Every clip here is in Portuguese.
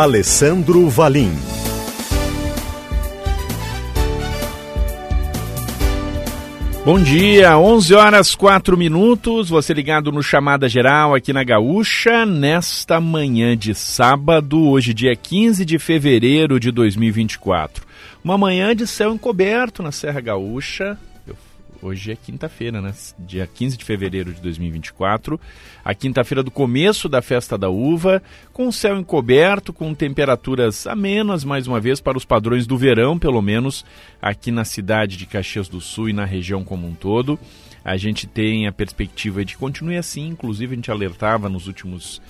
Alessandro Valim. Bom dia, 11 horas 4 minutos. Você ligado no Chamada Geral aqui na Gaúcha, nesta manhã de sábado, hoje, dia 15 de fevereiro de 2024. Uma manhã de céu encoberto na Serra Gaúcha, Hoje é quinta-feira, né? Dia 15 de fevereiro de 2024. A quinta-feira do começo da festa da uva, com céu encoberto, com temperaturas amenas, mais uma vez, para os padrões do verão, pelo menos aqui na cidade de Caxias do Sul e na região como um todo. A gente tem a perspectiva de continue assim, inclusive a gente alertava nos últimos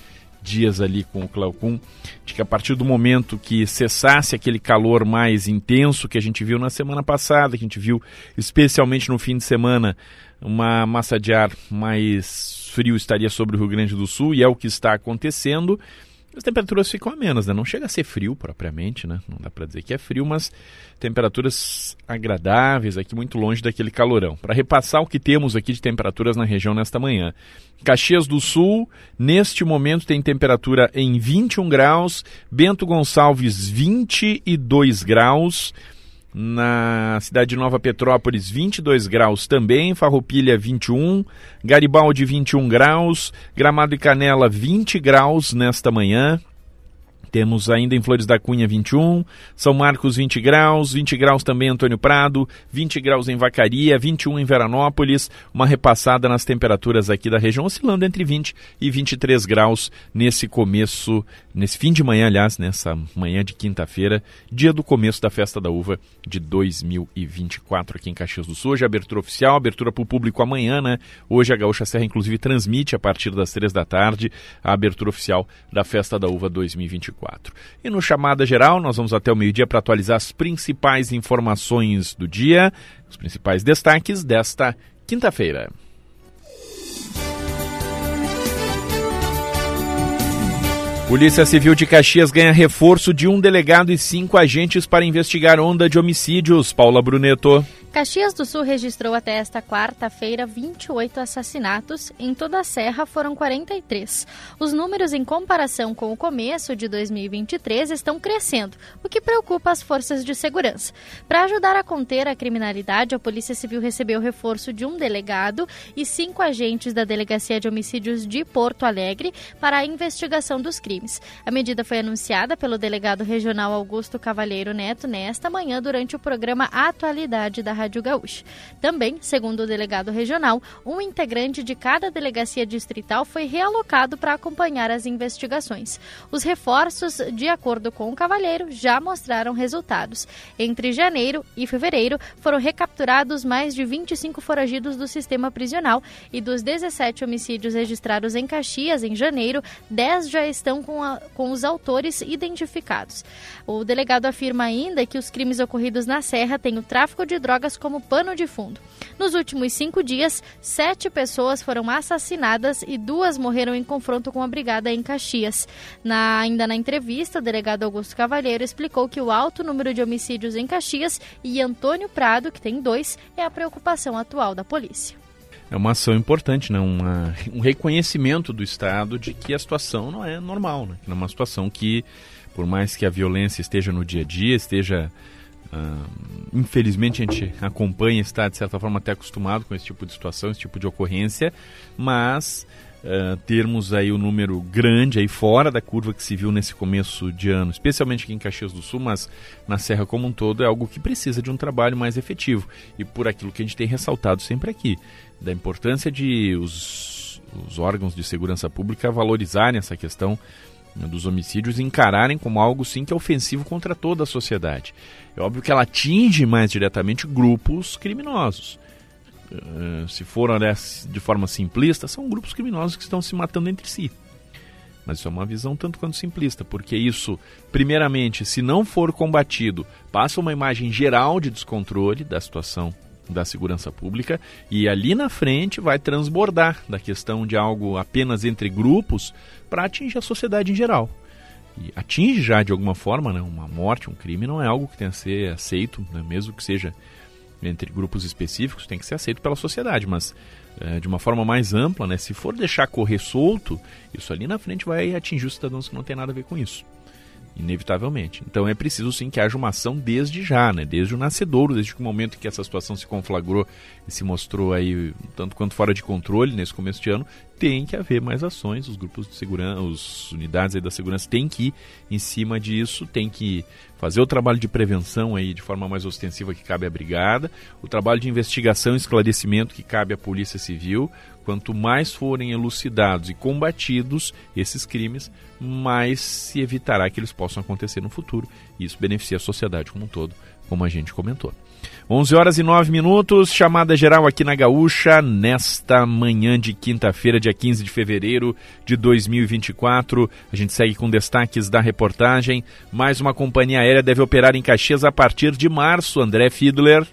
dias ali com o Cleocum, de que a partir do momento que cessasse aquele calor mais intenso que a gente viu na semana passada, que a gente viu especialmente no fim de semana, uma massa de ar mais frio estaria sobre o Rio Grande do Sul, e é o que está acontecendo. As temperaturas ficam amenas, né? Não chega a ser frio propriamente, né? Não dá para dizer que é frio, mas temperaturas agradáveis aqui, muito longe daquele calorão. Para repassar o que temos aqui de temperaturas na região nesta manhã. Caxias do Sul, neste momento tem temperatura em 21 graus, Bento Gonçalves 22 graus, na cidade de Nova Petrópolis, 22 graus também, Farroupilha 21, Garibaldi 21 graus, Gramado e Canela 20 graus nesta manhã, temos ainda em Flores da Cunha 21, São Marcos 20 graus, 20 graus também Antônio Prado, 20 graus em Vacaria, 21 em Veranópolis, uma repassada nas temperaturas aqui da região, oscilando entre 20 e 23 graus nesse começo, nesse fim de manhã, aliás, nessa manhã de quinta-feira, dia do começo da Festa da Uva de 2024 aqui em Caxias do Sul. Hoje abertura oficial, abertura para o público amanhã, né? Hoje a Gaúcha Serra, inclusive, transmite a partir das três da tarde a abertura oficial da Festa da Uva 2024. E no Chamada Geral, nós vamos até o meio-dia para atualizar as principais informações do dia, os principais destaques desta quinta-feira. Polícia Civil de Caxias ganha reforço de um delegado e cinco agentes para investigar onda de homicídios. Paula Bruneto. Caxias do Sul registrou até esta quarta-feira 28 assassinatos, em toda a Serra foram 43. Os números em comparação com o começo de 2023 estão crescendo, o que preocupa as forças de segurança. Para ajudar a conter a criminalidade, a Polícia Civil recebeu reforço de um delegado e cinco agentes da Delegacia de Homicídios de Porto Alegre para a investigação dos crimes. A medida foi anunciada pelo delegado regional Augusto Cavalheiro Neto nesta manhã durante o programa Atualidade da Rádio Gaúcha. Também, segundo o delegado regional, um integrante de cada delegacia distrital foi realocado para acompanhar as investigações. Os reforços, de acordo com o Cavalheiro, já mostraram resultados. Entre janeiro e fevereiro, foram recapturados mais de 25 foragidos do sistema prisional e dos 17 homicídios registrados em Caxias em janeiro, 10 já estão com, a, com os autores identificados. O delegado afirma ainda que os crimes ocorridos na Serra têm o tráfico de drogas como pano de fundo. Nos últimos cinco dias, sete pessoas foram assassinadas e duas morreram em confronto com a brigada em Caxias. Na, ainda na entrevista, o delegado Augusto Cavalheiro explicou que o alto número de homicídios em Caxias e Antônio Prado, que tem dois, é a preocupação atual da polícia. É uma ação importante, né? Uma, um reconhecimento do Estado de que a situação não é normal, né? Não é uma situação que, por mais que a violência esteja no dia a dia, esteja Uh, infelizmente a gente acompanha, está de certa forma até acostumado com esse tipo de situação, esse tipo de ocorrência, mas uh, termos aí o um número grande aí fora da curva que se viu nesse começo de ano, especialmente aqui em Caxias do Sul, mas na Serra como um todo, é algo que precisa de um trabalho mais efetivo. E por aquilo que a gente tem ressaltado sempre aqui, da importância de os, os órgãos de segurança pública valorizarem essa questão dos homicídios encararem como algo sim que é ofensivo contra toda a sociedade. É óbvio que ela atinge mais diretamente grupos criminosos. Uh, se for de forma simplista, são grupos criminosos que estão se matando entre si. Mas isso é uma visão tanto quanto simplista, porque isso, primeiramente, se não for combatido, passa uma imagem geral de descontrole da situação da segurança pública e ali na frente vai transbordar da questão de algo apenas entre grupos para atingir a sociedade em geral. E atinge já de alguma forma, né, uma morte, um crime não é algo que tenha a ser aceito, né, mesmo que seja entre grupos específicos, tem que ser aceito pela sociedade, mas é, de uma forma mais ampla, né, se for deixar correr solto, isso ali na frente vai atingir os cidadãos que não tem nada a ver com isso inevitavelmente. Então é preciso sim que haja uma ação desde já, né? desde o nascedouro, desde o momento que essa situação se conflagrou e se mostrou aí tanto quanto fora de controle nesse começo de ano, tem que haver mais ações, os grupos de segurança, as unidades aí da segurança têm que ir em cima disso, tem que fazer o trabalho de prevenção aí de forma mais ostensiva que cabe à brigada, o trabalho de investigação e esclarecimento que cabe à Polícia Civil. Quanto mais forem elucidados e combatidos esses crimes, mais se evitará que eles possam acontecer no futuro. E isso beneficia a sociedade como um todo, como a gente comentou. 11 horas e 9 minutos, chamada geral aqui na Gaúcha, nesta manhã de quinta-feira, dia 15 de fevereiro de 2024. A gente segue com destaques da reportagem. Mais uma companhia aérea deve operar em Caxias a partir de março. André Fiedler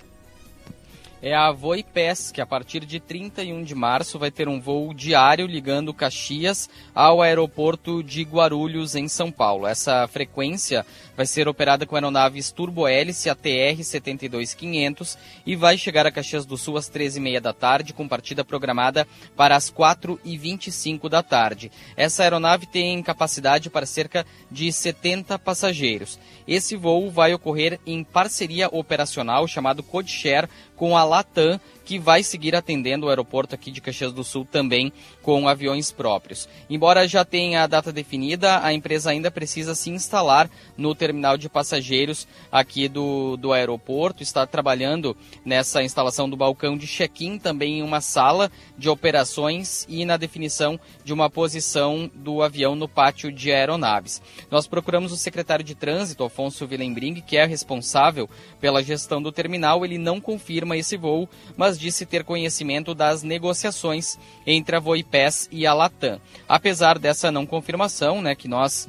é a Voipes, que a partir de 31 de março vai ter um voo diário ligando Caxias ao aeroporto de Guarulhos, em São Paulo. Essa frequência vai ser operada com aeronaves turbohélice ATR 72500 e vai chegar a Caxias do Sul às 13h30 da tarde, com partida programada para as 4h25 da tarde. Essa aeronave tem capacidade para cerca de 70 passageiros. Esse voo vai ocorrer em parceria operacional chamado Codeshare com a Latam que vai seguir atendendo o aeroporto aqui de Caxias do Sul também com aviões próprios. Embora já tenha a data definida, a empresa ainda precisa se instalar no terminal de passageiros aqui do, do aeroporto, está trabalhando nessa instalação do balcão de check-in, também em uma sala de operações e na definição de uma posição do avião no pátio de aeronaves. Nós procuramos o secretário de Trânsito, Afonso Willembring, que é responsável pela gestão do terminal. Ele não confirma esse voo, mas disse ter conhecimento das negociações entre a Voipes e a Latam. Apesar dessa não confirmação, né, que nós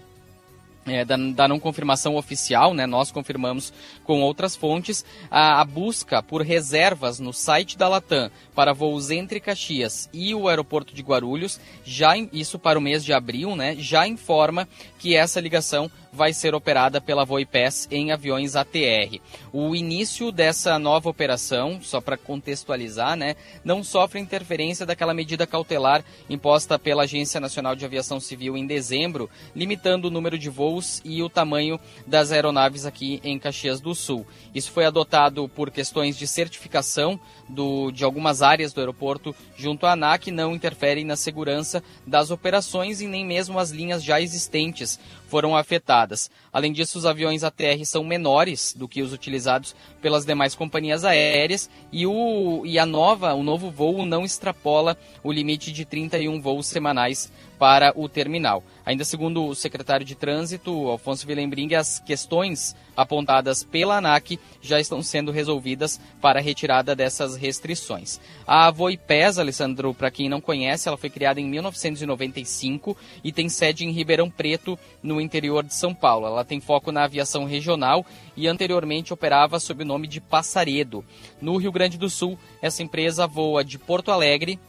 é, da, da, não confirmação oficial, né, nós confirmamos com outras fontes, a, a, busca por reservas no site da Latam para voos entre Caxias e o aeroporto de Guarulhos, já isso para o mês de abril, né, já informa que essa ligação vai ser operada pela Voipes em aviões ATR. O início dessa nova operação, só para contextualizar, né, não sofre interferência daquela medida cautelar imposta pela Agência Nacional de Aviação Civil em dezembro, limitando o número de voos e o tamanho das aeronaves aqui em Caxias do Sul. Isso foi adotado por questões de certificação do, de algumas áreas do aeroporto junto à ANAC, não interferem na segurança das operações e nem mesmo as linhas já existentes foram afetadas. Além disso, os aviões ATR são menores do que os utilizados pelas demais companhias aéreas e, o, e a nova, o novo voo não extrapola o limite de 31 voos semanais para o terminal. Ainda segundo o secretário de Trânsito, Alfonso Willembring, as questões apontadas pela ANAC já estão sendo resolvidas para a retirada dessas restrições. A Voipes, Alessandro, para quem não conhece, ela foi criada em 1995 e tem sede em Ribeirão Preto, no interior de São Paulo. Ela tem foco na aviação regional e anteriormente operava sob o nome de Passaredo. No Rio Grande do Sul, essa empresa voa de Porto Alegre,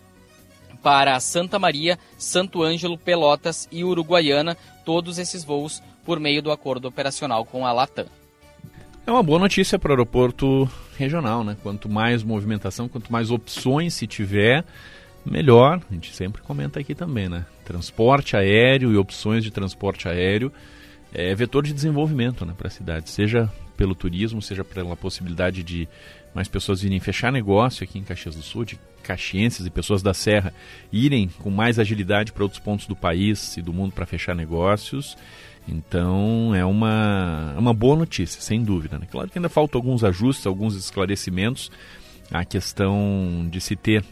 para Santa Maria, Santo Ângelo, Pelotas e Uruguaiana, todos esses voos por meio do acordo operacional com a Latam. É uma boa notícia para o aeroporto regional, né? Quanto mais movimentação, quanto mais opções se tiver, melhor. A gente sempre comenta aqui também, né? Transporte aéreo e opções de transporte aéreo é vetor de desenvolvimento né, para a cidade, seja pelo turismo, seja pela possibilidade de mais pessoas virem fechar negócio aqui em Caxias do Sul, de caxienses e pessoas da Serra irem com mais agilidade para outros pontos do país e do mundo para fechar negócios. Então é uma, é uma boa notícia, sem dúvida. Né? Claro que ainda faltam alguns ajustes, alguns esclarecimentos. A questão de se ter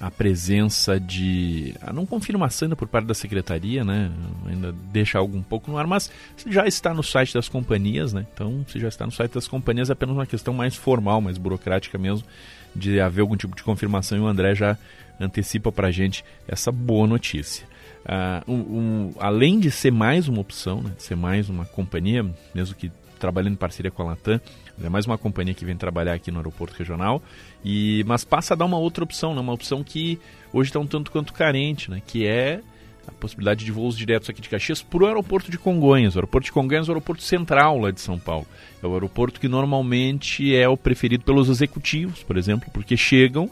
a presença de. a não confirmação ainda por parte da secretaria, né? Ainda deixa algo um pouco no ar, mas já está no site das companhias, né? Então, se já está no site das companhias, é apenas uma questão mais formal, mais burocrática mesmo, de haver algum tipo de confirmação e o André já antecipa para a gente essa boa notícia. uh, um, um, além de ser mais uma opção, né, ser mais uma companhia, mesmo que trabalhando em parceria com a Latam, é mais uma companhia que vem trabalhar aqui no aeroporto regional, e mas passa a dar uma outra opção, né, uma opção que hoje está um tanto quanto carente, né, que é a possibilidade de voos diretos aqui de Caxias para o aeroporto de Congonhas. O aeroporto de Congonhas é o aeroporto central lá de São Paulo. É o aeroporto que normalmente é o preferido pelos executivos, por exemplo, porque chegam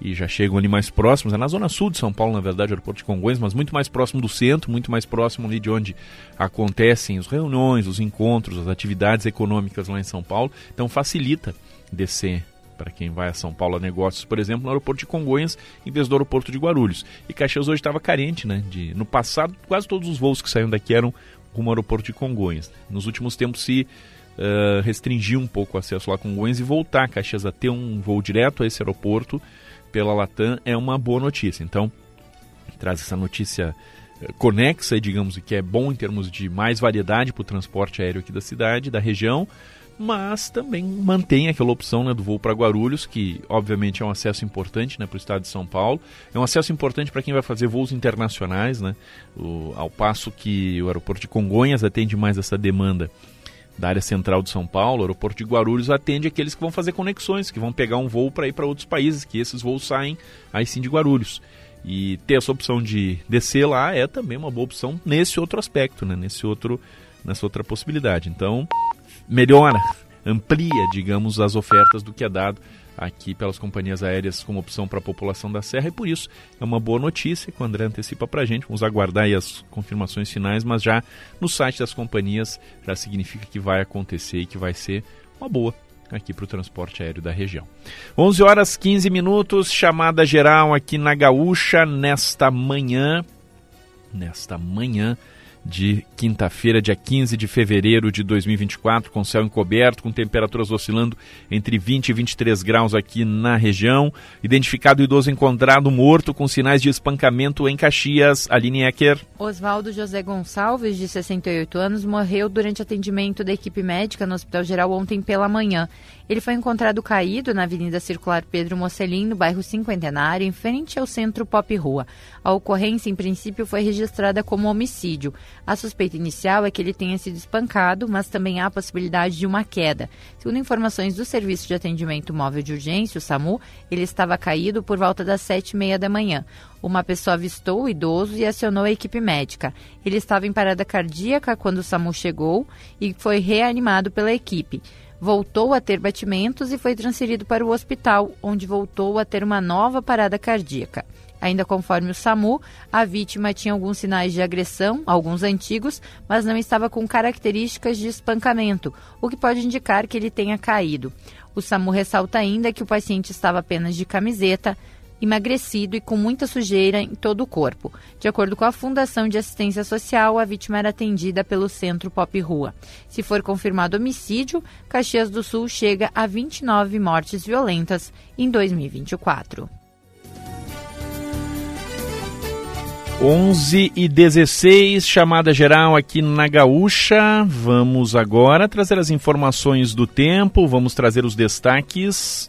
e já chegam ali mais próximos, é na zona sul de São Paulo, na verdade, o aeroporto de Congonhas, mas muito mais próximo do centro, muito mais próximo ali de onde acontecem as reuniões, os encontros, as atividades econômicas lá em São Paulo. Então facilita descer para quem vai a São Paulo a negócios, por exemplo, no aeroporto de Congonhas, em vez do aeroporto de Guarulhos. E Caxias hoje estava carente, né? De, no passado, quase todos os voos que saíam daqui eram rumo ao aeroporto de Congonhas. Nos últimos tempos se uh, restringiu um pouco o acesso lá a Congonhas e voltar a Caxias a ter um voo direto a esse aeroporto pela Latam é uma boa notícia. Então, traz essa notícia eh, conexa, digamos, que é bom em termos de mais variedade para o transporte aéreo aqui da cidade, da região, mas também mantém aquela opção né, do voo para Guarulhos, que obviamente é um acesso importante né, para o estado de São Paulo. É um acesso importante para quem vai fazer voos internacionais, né, o, ao passo que o aeroporto de Congonhas atende mais essa demanda da área central de São Paulo, o aeroporto de Guarulhos atende aqueles que vão fazer conexões, que vão pegar um voo para ir para outros países, que esses voos saem aí sim de Guarulhos. E ter essa opção de descer lá é também uma boa opção nesse outro aspecto, né? nesse outro, nessa outra possibilidade. Então, melhora, amplia, digamos, as ofertas do que é dado aqui pelas companhias aéreas como opção para a população da Serra e por isso é uma boa notícia que o André antecipa para a gente. Vamos aguardar as confirmações finais, mas já no site das companhias já significa que vai acontecer e que vai ser uma boa aqui para o transporte aéreo da região. 11 horas 15 minutos, chamada geral aqui na Gaúcha nesta manhã. Nesta manhã de quinta-feira, dia 15 de fevereiro de 2024, com céu encoberto, com temperaturas oscilando entre 20 e 23 graus aqui na região. Identificado o idoso encontrado morto com sinais de espancamento em Caxias. Aline Ecker. Oswaldo José Gonçalves, de 68 anos, morreu durante atendimento da equipe médica no Hospital Geral ontem pela manhã. Ele foi encontrado caído na Avenida Circular Pedro Mocelin, no bairro Cinquentenário, em frente ao centro Pop Rua. A ocorrência, em princípio, foi registrada como homicídio. A suspeita inicial é que ele tenha sido espancado, mas também há a possibilidade de uma queda. Segundo informações do Serviço de Atendimento Móvel de Urgência, o SAMU, ele estava caído por volta das sete e meia da manhã. Uma pessoa avistou o idoso e acionou a equipe médica. Ele estava em parada cardíaca quando o SAMU chegou e foi reanimado pela equipe voltou a ter batimentos e foi transferido para o hospital, onde voltou a ter uma nova parada cardíaca. Ainda conforme o SAMU, a vítima tinha alguns sinais de agressão, alguns antigos, mas não estava com características de espancamento, o que pode indicar que ele tenha caído. O SAMU ressalta ainda que o paciente estava apenas de camiseta, emagrecido e com muita sujeira em todo o corpo. De acordo com a Fundação de Assistência Social, a vítima era atendida pelo Centro Pop Rua. Se for confirmado homicídio, Caxias do Sul chega a 29 mortes violentas em 2024. 11 e 16, chamada geral aqui na Gaúcha. Vamos agora trazer as informações do tempo, vamos trazer os destaques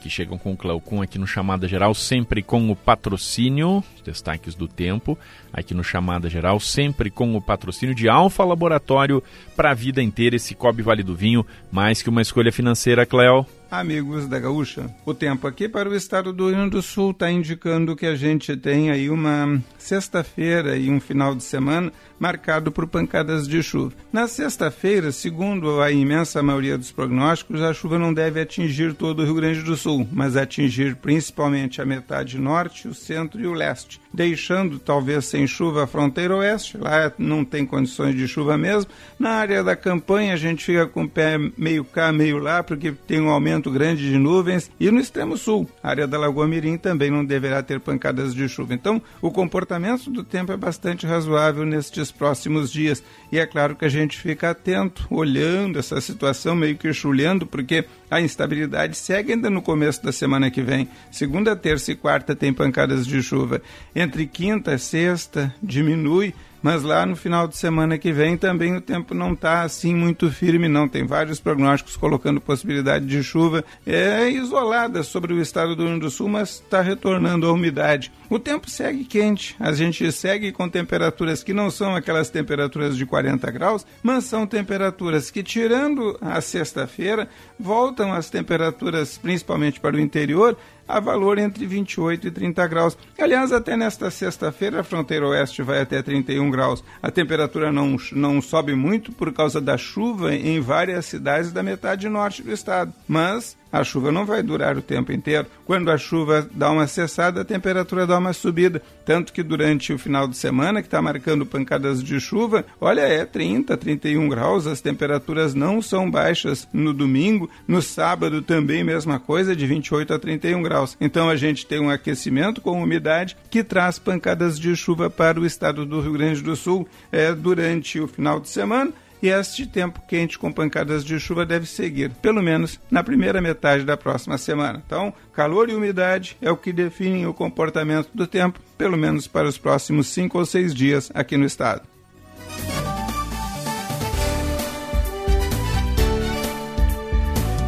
que chegam com o Cleocum aqui no Chamada Geral, sempre com o patrocínio, destaques do tempo, aqui no Chamada Geral, sempre com o patrocínio de Alfa Laboratório para a vida inteira, esse Cobre Vale do Vinho, mais que uma escolha financeira, Cleo. Amigos da Gaúcha, o tempo aqui para o estado do Rio Grande do Sul está indicando que a gente tem aí uma sexta-feira e um final de semana marcado por pancadas de chuva. Na sexta-feira, segundo a imensa maioria dos prognósticos, a chuva não deve atingir todo o Rio Grande do Sul, mas atingir principalmente a metade norte, o centro e o leste, deixando talvez sem chuva a fronteira oeste, lá não tem condições de chuva mesmo. Na área da campanha a gente fica com o pé meio cá, meio lá, porque tem um aumento grande de nuvens, e no extremo sul, a área da Lagoa Mirim também não deverá ter pancadas de chuva. Então, o comportamento do tempo é bastante razoável nestes nos próximos dias. E é claro que a gente fica atento, olhando essa situação, meio que chulhando, porque a instabilidade segue ainda no começo da semana que vem. Segunda, terça e quarta tem pancadas de chuva. Entre quinta e sexta diminui mas lá no final de semana que vem também o tempo não está assim muito firme, não. Tem vários prognósticos colocando possibilidade de chuva é, isolada sobre o estado do Rio Grande do Sul, mas está retornando a umidade. O tempo segue quente, a gente segue com temperaturas que não são aquelas temperaturas de 40 graus, mas são temperaturas que, tirando a sexta-feira, voltam as temperaturas, principalmente para o interior, a valor entre 28 e 30 graus. Aliás, até nesta sexta-feira, a fronteira oeste vai até 31 graus. A temperatura não, não sobe muito por causa da chuva em várias cidades da metade norte do estado. Mas a chuva não vai durar o tempo inteiro. Quando a chuva dá uma cessada, a temperatura dá uma subida. Tanto que durante o final de semana, que está marcando pancadas de chuva, olha, é 30, 31 graus, as temperaturas não são baixas no domingo. No sábado também, mesma coisa, de 28 a 31 graus. Então a gente tem um aquecimento com umidade que traz pancadas de chuva para o estado do Rio Grande do Sul é, durante o final de semana e este tempo quente com pancadas de chuva deve seguir, pelo menos na primeira metade da próxima semana. Então, calor e umidade é o que definem o comportamento do tempo, pelo menos para os próximos cinco ou seis dias aqui no estado.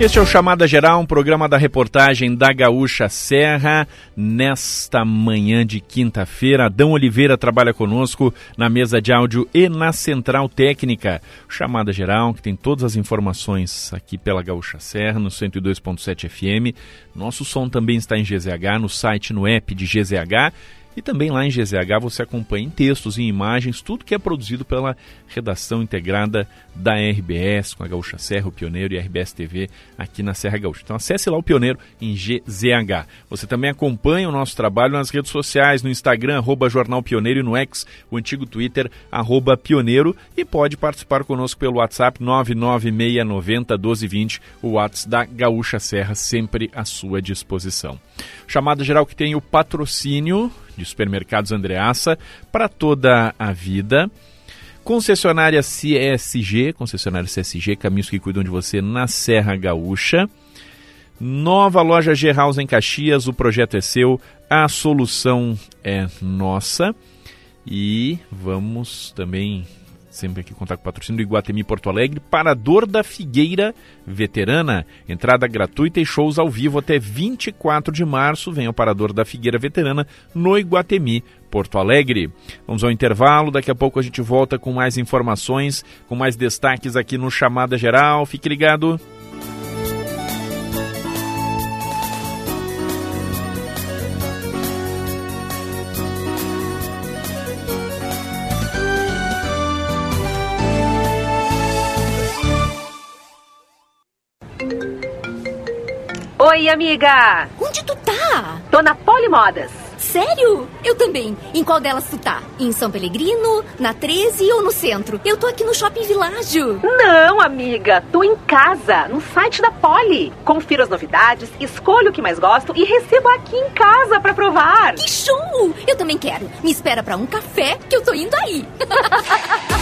Este é o Chamada Geral, um programa da reportagem da Gaúcha Serra. Nesta manhã de quinta-feira, Adão Oliveira trabalha conosco na mesa de áudio e na central técnica. Chamada Geral, que tem todas as informações aqui pela Gaúcha Serra, no 102.7 FM. Nosso som também está em GZH, no site, no app de GZH e também lá em GZH você acompanha em textos e imagens tudo que é produzido pela redação integrada da RBS, com a Gaúcha Serra, o Pioneiro e a RBS TV aqui na Serra Gaúcha. Então acesse lá o Pioneiro em GZH. Você também acompanha o nosso trabalho nas redes sociais, no Instagram, arroba Jornal Pioneiro e no X, o antigo Twitter, arroba Pioneiro e pode participar conosco pelo WhatsApp 99690 1220, o WhatsApp da Gaúcha Serra, sempre à sua disposição. Chamada geral que tem o patrocínio de supermercados Andreaça para toda a vida. Concessionária CSG, concessionária CSG, caminhos que cuidam de você na Serra Gaúcha. Nova loja G-House em Caxias, o projeto é seu, a solução é nossa. E vamos também sempre aqui contar com o patrocínio do Iguatemi Porto Alegre, Parador da Figueira Veterana, entrada gratuita e shows ao vivo até 24 de março, vem ao Parador da Figueira Veterana no Iguatemi Porto Alegre. Vamos ao intervalo, daqui a pouco a gente volta com mais informações, com mais destaques aqui no Chamada Geral, fique ligado. Oi, amiga! Onde tu tá? Tô na Polimodas. Sério? Eu também. Em qual delas tu tá? Em São Pelegrino, na 13 ou no centro? Eu tô aqui no Shopping Világio. Não, amiga. Tô em casa, no site da Poli. Confiro as novidades, escolho o que mais gosto e recebo aqui em casa pra provar. Que show! Eu também quero. Me espera pra um café que eu tô indo aí.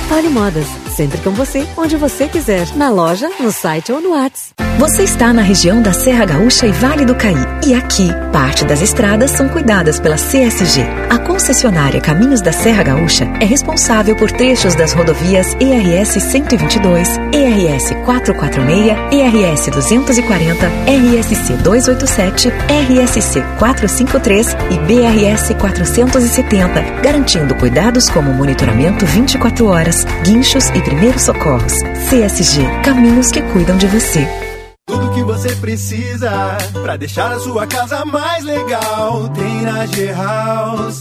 Polimodas. Sempre com você, onde você quiser. Na loja, no site ou no WhatsApp. Você está na região da Serra Gaúcha e Vale do Caí. E aqui, parte das estradas são cuidadas pela CSG. A concessionária Caminhos da Serra Gaúcha é responsável por trechos das rodovias ERS 122, ERS 446, ERS 240, RSC 287, RSC 453 e BRS 470, garantindo cuidados como monitoramento 24 horas, guinchos e primeiros socorros. CSG, caminhos que cuidam de você. Tudo que você precisa para deixar a sua casa mais legal tem na G-House.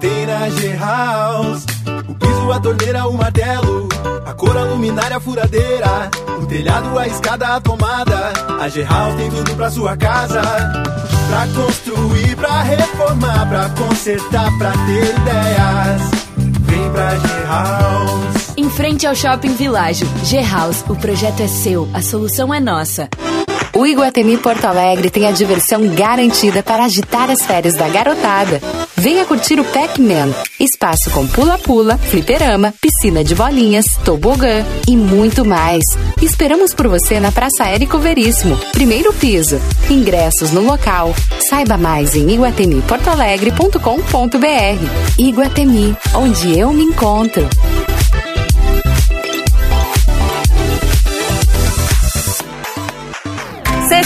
Tem na G-House. O piso, a torneira, o martelo, a cor, a luminária, a furadeira, o telhado, a escada, a tomada. A G-House tem tudo pra sua casa. Pra construir, pra reformar, pra consertar, pra ter ideias. Pra G-House. Em frente ao Shopping Világio, G-House, o projeto é seu, a solução é nossa. O Iguatemi Porto Alegre tem a diversão garantida para agitar as férias da garotada. Venha curtir o Pac-Man. Espaço com pula-pula, fliperama, piscina de bolinhas, tobogã e muito mais. Esperamos por você na Praça Érico Veríssimo, primeiro piso. Ingressos no local. Saiba mais em iguatemiportoalegre.com.br. Iguatemi, onde eu me encontro.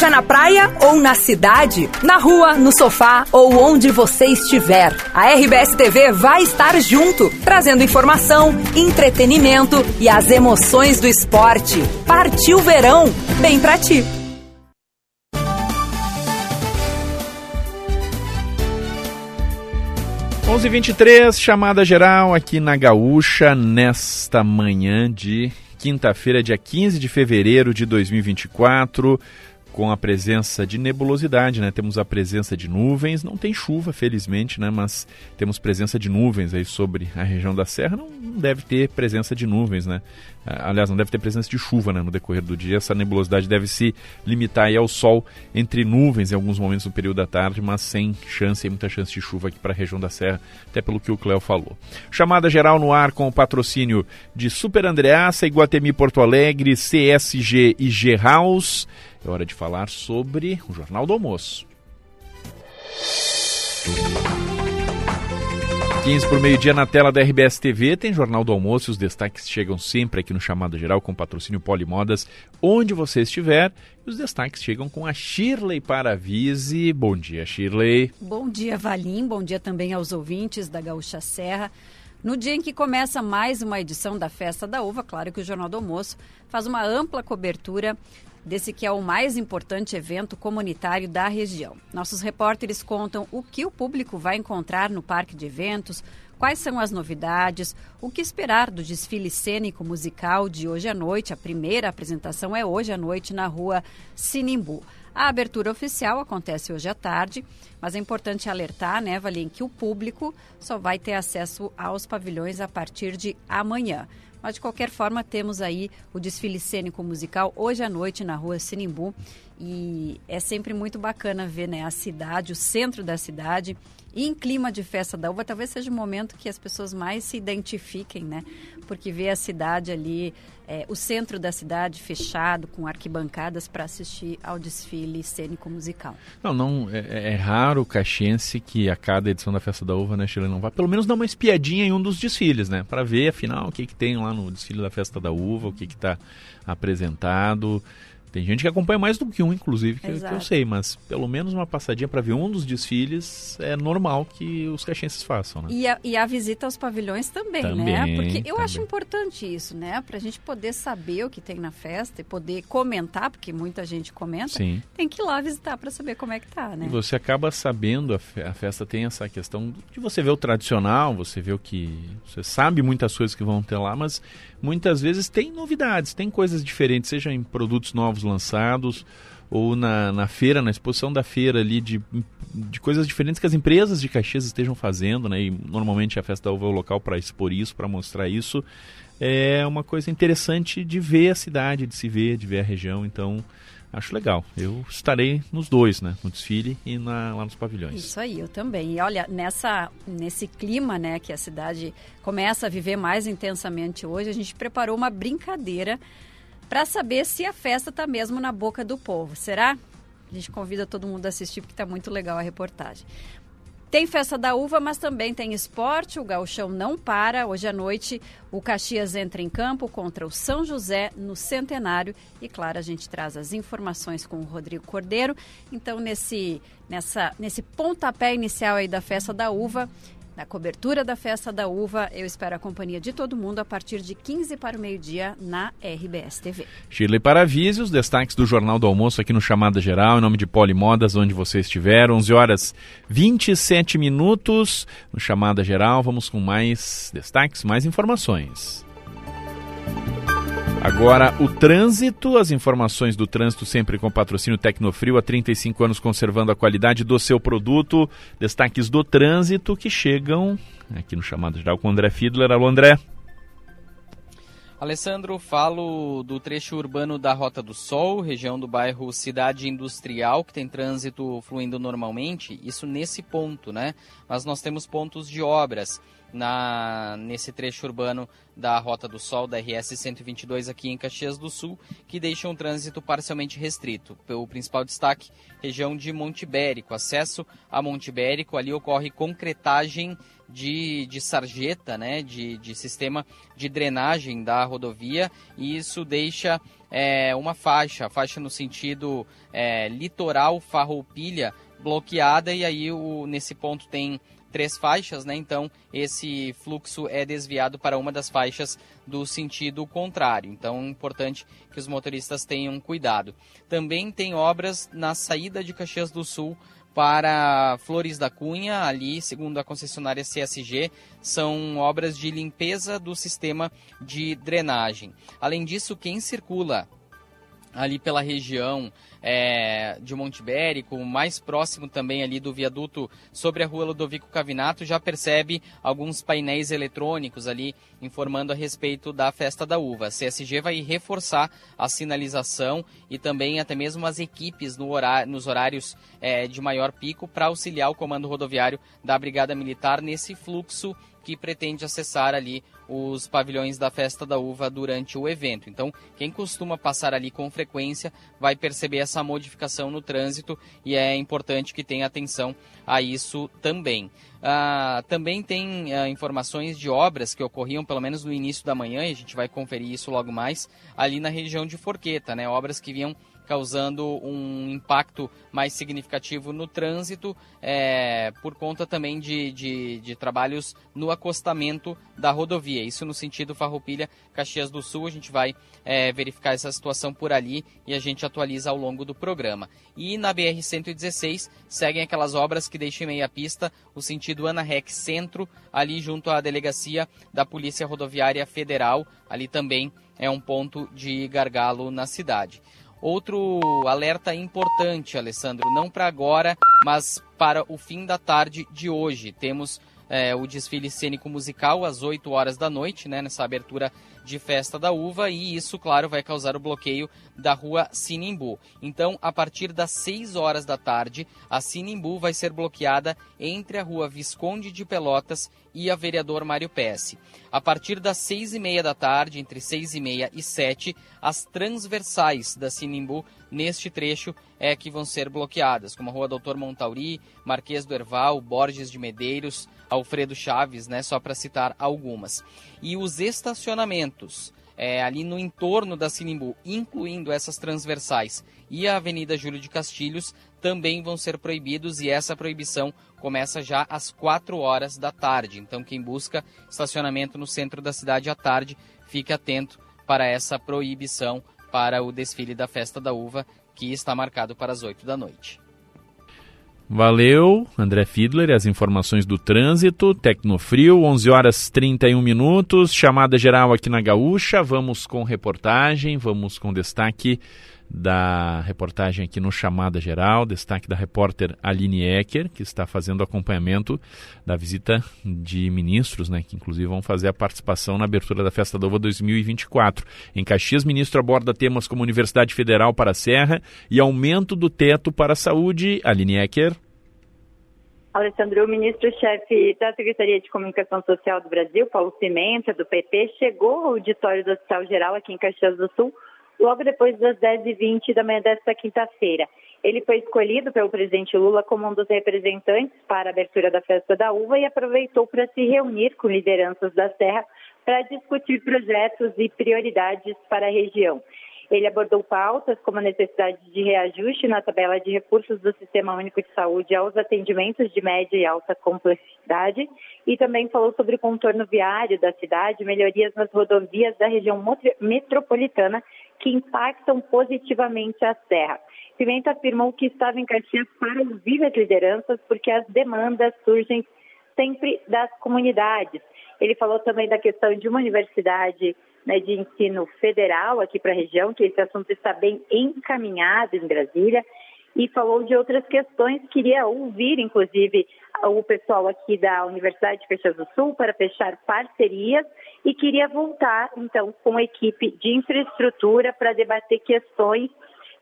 Seja na praia ou na cidade, na rua, no sofá ou onde você estiver, a RBS TV vai estar junto, trazendo informação, entretenimento e as emoções do esporte. Partiu verão, bem pra ti. Onze vinte chamada geral aqui na Gaúcha nesta manhã de quinta-feira, dia 15 de fevereiro de 2024 com a presença de nebulosidade, né? Temos a presença de nuvens, não tem chuva, felizmente, né? Mas temos presença de nuvens aí sobre a região da serra. Não deve ter presença de nuvens, né? Ah, aliás, não deve ter presença de chuva, né? No decorrer do dia, essa nebulosidade deve se limitar aí ao sol entre nuvens em alguns momentos do período da tarde, mas sem chance, muita chance de chuva aqui para a região da serra, até pelo que o Cléo falou. Chamada geral no ar com o patrocínio de Super Andreaça, Iguatemi Porto Alegre, CSG e G House. É hora de falar sobre o Jornal do Almoço. 15 por meio-dia na tela da RBS TV tem Jornal do Almoço. Os destaques chegam sempre aqui no Chamado Geral com patrocínio Polimodas, onde você estiver. Os destaques chegam com a Shirley Paravise. Bom dia, Shirley. Bom dia, Valim. Bom dia também aos ouvintes da Gaúcha Serra. No dia em que começa mais uma edição da Festa da Uva, claro que o Jornal do Almoço faz uma ampla cobertura desse que é o mais importante evento comunitário da região. Nossos repórteres contam o que o público vai encontrar no parque de eventos, quais são as novidades, o que esperar do desfile cênico musical de hoje à noite. A primeira apresentação é hoje à noite na rua Sinimbu. A abertura oficial acontece hoje à tarde, mas é importante alertar, né, Valim, que o público só vai ter acesso aos pavilhões a partir de amanhã. Mas, de qualquer forma, temos aí o desfile cênico musical hoje à noite na rua Sinimbu. E é sempre muito bacana ver né, a cidade, o centro da cidade, e em clima de festa da uva, talvez seja o momento que as pessoas mais se identifiquem, né? Porque ver a cidade ali é, o centro da cidade fechado, com arquibancadas para assistir ao desfile cênico musical. Não, não é, é, raro o caxiense que a cada edição da Festa da Uva, né, Chile, não vai pelo menos dar uma espiadinha em um dos desfiles, né? Para ver, afinal, o que, que tem lá no desfile da Festa da Uva, o que está apresentado. Tem gente que acompanha mais do que um, inclusive, que, que eu sei, mas pelo menos uma passadinha para ver um dos desfiles é normal que os caxienses façam, né? E a, e a visita aos pavilhões também, né? também né? Porque eu também. acho importante isso, né? Para a gente poder saber o que tem na festa e poder comentar, porque muita gente comenta, Sim. tem que ir lá visitar para saber como é que tá, né? E você acaba sabendo, a, a festa tem essa questão de você ver o tradicional, você vê o que... Você sabe muitas coisas que vão ter lá, mas muitas vezes tem novidades, tem coisas diferentes, seja em produtos novos lançados ou na, na feira, na exposição da feira ali de, de coisas diferentes que as empresas de Caxias estejam fazendo, né? E normalmente a Festa da Uva é o local para expor isso, para mostrar isso. É uma coisa interessante de ver a cidade, de se ver, de ver a região. Então, acho legal. Eu estarei nos dois, né? No desfile e na, lá nos pavilhões. Isso aí, eu também. E olha, nessa, nesse clima, né, que a cidade começa a viver mais intensamente hoje, a gente preparou uma brincadeira para saber se a festa está mesmo na boca do povo. Será? A gente convida todo mundo a assistir porque está muito legal a reportagem. Tem festa da uva, mas também tem esporte. O gauchão não para. Hoje à noite, o Caxias entra em campo contra o São José no Centenário. E claro, a gente traz as informações com o Rodrigo Cordeiro. Então, nesse, nessa, nesse pontapé inicial aí da festa da uva, na cobertura da Festa da Uva, eu espero a companhia de todo mundo a partir de 15 para o meio-dia na RBS TV. Shirley Paravise, os destaques do Jornal do Almoço aqui no Chamada Geral, em nome de Polimodas, onde você estiver. 11 horas 27 minutos no Chamada Geral. Vamos com mais destaques, mais informações. Agora, o trânsito, as informações do trânsito sempre com patrocínio Tecnofrio, há 35 anos conservando a qualidade do seu produto. Destaques do trânsito que chegam aqui no chamado geral com o André Fiedler. Alô, André. Alessandro, falo do trecho urbano da Rota do Sol, região do bairro Cidade Industrial, que tem trânsito fluindo normalmente, isso nesse ponto, né? Mas nós temos pontos de obras na, nesse trecho urbano da Rota do Sol, da RS 122 aqui em Caxias do Sul, que deixam o trânsito parcialmente restrito. O principal destaque, região de Monte Ibérico. Acesso a Monte Ibérico, ali ocorre concretagem de, de sarjeta, né, de, de sistema de drenagem da rodovia, e isso deixa é, uma faixa, faixa no sentido é, litoral Farroupilha, bloqueada, e aí o, nesse ponto tem três faixas, né? Então esse fluxo é desviado para uma das faixas do sentido contrário. Então é importante que os motoristas tenham cuidado. Também tem obras na saída de Caxias do Sul para Flores da Cunha, ali, segundo a concessionária CSG, são obras de limpeza do sistema de drenagem. Além disso, quem circula ali pela região é, de Monte Ibérico, mais próximo também ali do viaduto sobre a rua Ludovico Cavinato, já percebe alguns painéis eletrônicos ali informando a respeito da festa da uva. A CSG vai reforçar a sinalização e também até mesmo as equipes no horário, nos horários é, de maior pico para auxiliar o comando rodoviário da Brigada Militar nesse fluxo que pretende acessar ali os pavilhões da Festa da Uva durante o evento. Então, quem costuma passar ali com frequência vai perceber essa modificação no trânsito e é importante que tenha atenção a isso também. Ah, também tem ah, informações de obras que ocorriam pelo menos no início da manhã, e a gente vai conferir isso logo mais, ali na região de Forqueta, né? Obras que vinham causando um impacto mais significativo no trânsito, é, por conta também de, de, de, trabalhos no acostamento da rodovia. Isso no sentido Farroupilha, Caxias do Sul. A gente vai é, verificar essa situação por ali e a gente atualiza ao longo do programa. E na BR-116 seguem aquelas obras que deixam em meia pista o sentido Ana Rex Centro, ali junto à delegacia da Polícia Rodoviária Federal. Ali também é um ponto de gargalo na cidade. Outro alerta importante, Alessandro, não para agora, mas para o fim da tarde de hoje. Temos é, o desfile cênico musical às 8 horas da noite, né, nessa abertura de Festa da Uva e isso, claro, vai causar o bloqueio da rua Sinimbu. Então, a partir das 6 horas da tarde, a Sinimbu vai ser bloqueada entre a rua Visconde de Pelotas e a vereador Mário Pesce. A partir das 6 e meia da tarde, entre 6 e meia e 7, as transversais da Sinimbu neste trecho é que vão ser bloqueadas, como a rua Doutor Montauri, Marquês do Erval, Borges de Medeiros, Alfredo Chaves, né, só para citar algumas. E os estacionamentos é, ali no entorno da Sinimbu, incluindo essas transversais e a Avenida Júlio de Castilhos, também vão ser proibidos e essa proibição começa já às 4 horas da tarde. Então, quem busca estacionamento no centro da cidade à tarde, fique atento para essa proibição para o desfile da Festa da Uva, que está marcado para as 8 da noite. Valeu, André Fiedler, as informações do trânsito, Tecnofrio, 11 horas 31 minutos, chamada geral aqui na Gaúcha, vamos com reportagem, vamos com destaque da reportagem aqui no Chamada Geral, destaque da repórter Aline Ecker, que está fazendo acompanhamento da visita de ministros, né, que inclusive vão fazer a participação na abertura da Festa da Uva 2024. Em Caxias, ministro aborda temas como Universidade Federal para a Serra e aumento do teto para a saúde. Aline Ecker. Alessandro, o ministro-chefe da Secretaria de Comunicação Social do Brasil, Paulo Cimenta, do PT, chegou ao auditório do Hospital Geral aqui em Caxias do Sul logo depois das 10h20 da manhã desta quinta-feira. Ele foi escolhido pelo presidente Lula como um dos representantes para a abertura da festa da uva e aproveitou para se reunir com lideranças da Serra para discutir projetos e prioridades para a região. Ele abordou pautas como a necessidade de reajuste na tabela de recursos do Sistema Único de Saúde aos atendimentos de média e alta complexidade e também falou sobre o contorno viário da cidade, melhorias nas rodovias da região metropolitana que impactam positivamente a Serra. Pimenta afirmou que estava em Caxias para ouvir as lideranças porque as demandas surgem sempre das comunidades. Ele falou também da questão de uma universidade né, de ensino federal aqui para a região, que esse assunto está bem encaminhado em Brasília. e falou de outras questões. Queria ouvir, inclusive, o pessoal aqui da Universidade de do Sul para fechar parcerias e queria voltar, então, com a equipe de infraestrutura para debater questões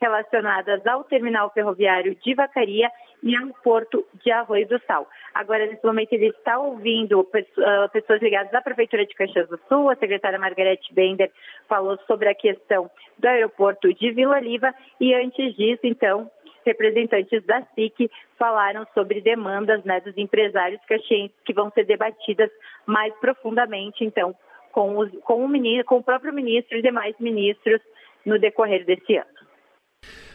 relacionadas ao terminal ferroviário de Vacaria e ao porto de Arroio do Sal. Agora, nesse momento, ele está ouvindo ah, pessoas ligadas à Prefeitura de Caxias do Sul. A secretária Margarete Bender falou sobre a questão do aeroporto de Vila Oliva e, antes disso, então, representantes da SIC falaram sobre demandas né, dos empresários caxienses que vão ser debatidas mais profundamente, então, com, os, com, o, ministro, com o próprio ministro e demais ministros no decorrer desse ano.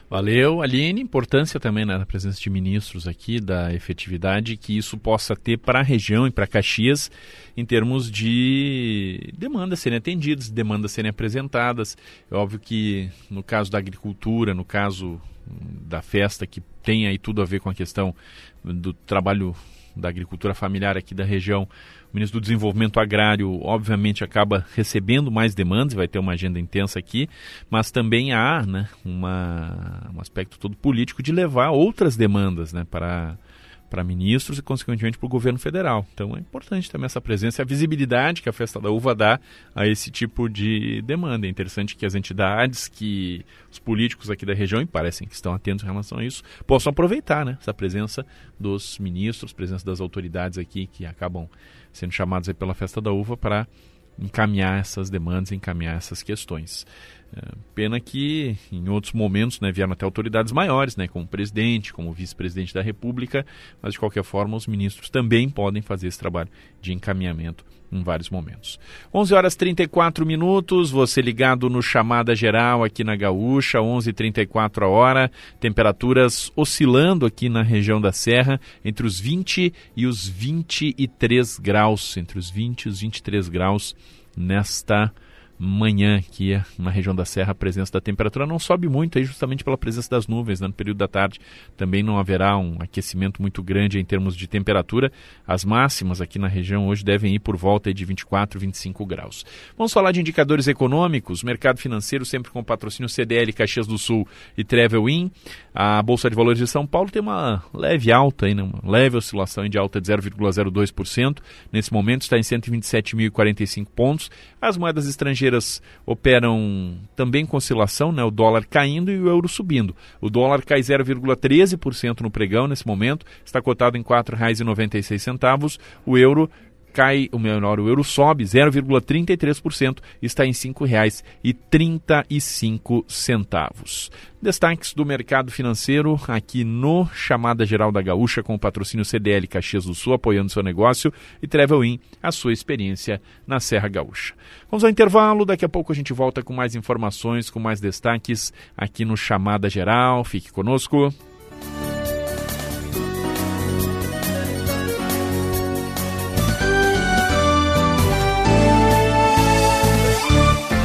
Valeu, Aline. Importância também né, da presença de ministros aqui, da efetividade que isso possa ter para a região e para Caxias, em termos de demandas serem atendidas, demandas serem apresentadas. É óbvio que no caso da agricultura, no caso da festa, que tem aí tudo a ver com a questão do trabalho da agricultura familiar aqui da região, o ministro do Desenvolvimento Agrário, obviamente, acaba recebendo mais demandas, vai ter uma agenda intensa aqui, mas também há né, uma, um aspecto todo político de levar outras demandas né, para para ministros e, consequentemente, para o governo federal. Então é importante também essa presença e a visibilidade que a Festa da Uva dá a esse tipo de demanda. É interessante que as entidades, que os políticos aqui da região, e parecem que estão atentos em relação a isso, possam aproveitar né, essa presença dos ministros, presença das autoridades aqui que acabam sendo chamados pela Festa da Uva para encaminhar essas demandas, encaminhar essas questões. É, pena que em outros momentos né, vieram até autoridades maiores, né, como presidente, como vice-presidente da República, mas de qualquer forma os ministros também podem fazer esse trabalho de encaminhamento em vários momentos. 11 horas 34 minutos, você ligado no chamada geral aqui na Gaúcha, 11:34 a hora, temperaturas oscilando aqui na região da Serra entre os 20 e os 23 graus, entre os 20 e os 23 graus nesta manhã aqui na região da Serra a presença da temperatura não sobe muito aí justamente pela presença das nuvens né? no período da tarde também não haverá um aquecimento muito grande em termos de temperatura. As máximas aqui na região hoje devem ir por volta de 24 25 graus. Vamos falar de indicadores econômicos. Mercado financeiro sempre com patrocínio CDL Caxias do Sul e Travel In. A Bolsa de Valores de São Paulo tem uma leve alta aí, né? uma leve oscilação de alta de 0,02% nesse momento está em 127.045 pontos. As moedas estrangeiras financeiras operam também com oscilação, né? o dólar caindo e o euro subindo. O dólar cai 0,13% no pregão nesse momento, está cotado em R$ 4,96. O euro cai, o menor, o euro sobe 0,33%, está em R$ 5,35. Destaques do mercado financeiro aqui no Chamada Geral da Gaúcha com o patrocínio CDL Caxias do Sul apoiando seu negócio e Travel In, a sua experiência na Serra Gaúcha. Vamos ao intervalo, daqui a pouco a gente volta com mais informações, com mais destaques aqui no Chamada Geral. Fique conosco.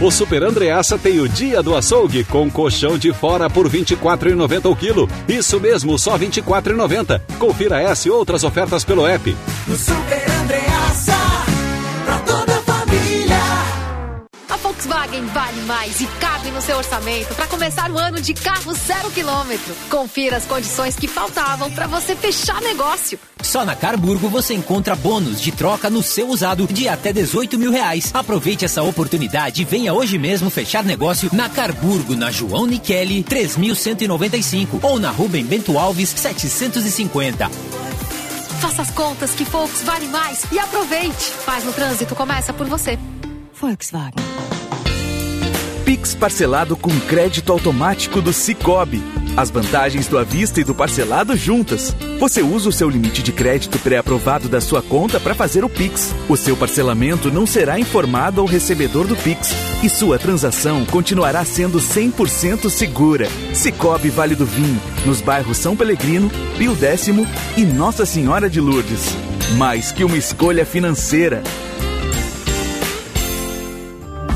O Super Andreassa tem o dia do açougue com colchão de fora por R$ 24,90 o quilo. Isso mesmo, só R$ 24,90. Confira essa e outras ofertas pelo app. Super Andreassa, Volkswagen vale mais e cabe no seu orçamento para começar o ano de carro zero quilômetro. Confira as condições que faltavam para você fechar negócio. Só na Carburgo você encontra bônus de troca no seu usado de até 18 mil reais. Aproveite essa oportunidade e venha hoje mesmo fechar negócio na Carburgo, na João Niqueli, 3195 ou na Rubem Bento Alves, 750. Faça as contas que Volks vale mais e aproveite. Paz no trânsito começa por você. Volkswagen. Pix parcelado com crédito automático do Cicobi As vantagens do à vista e do parcelado juntas. Você usa o seu limite de crédito pré-aprovado da sua conta para fazer o Pix. O seu parcelamento não será informado ao recebedor do Pix. E sua transação continuará sendo 100% segura. Cicobi Vale do Vinho, nos bairros São Pelegrino, Pio Décimo e Nossa Senhora de Lourdes. Mais que uma escolha financeira.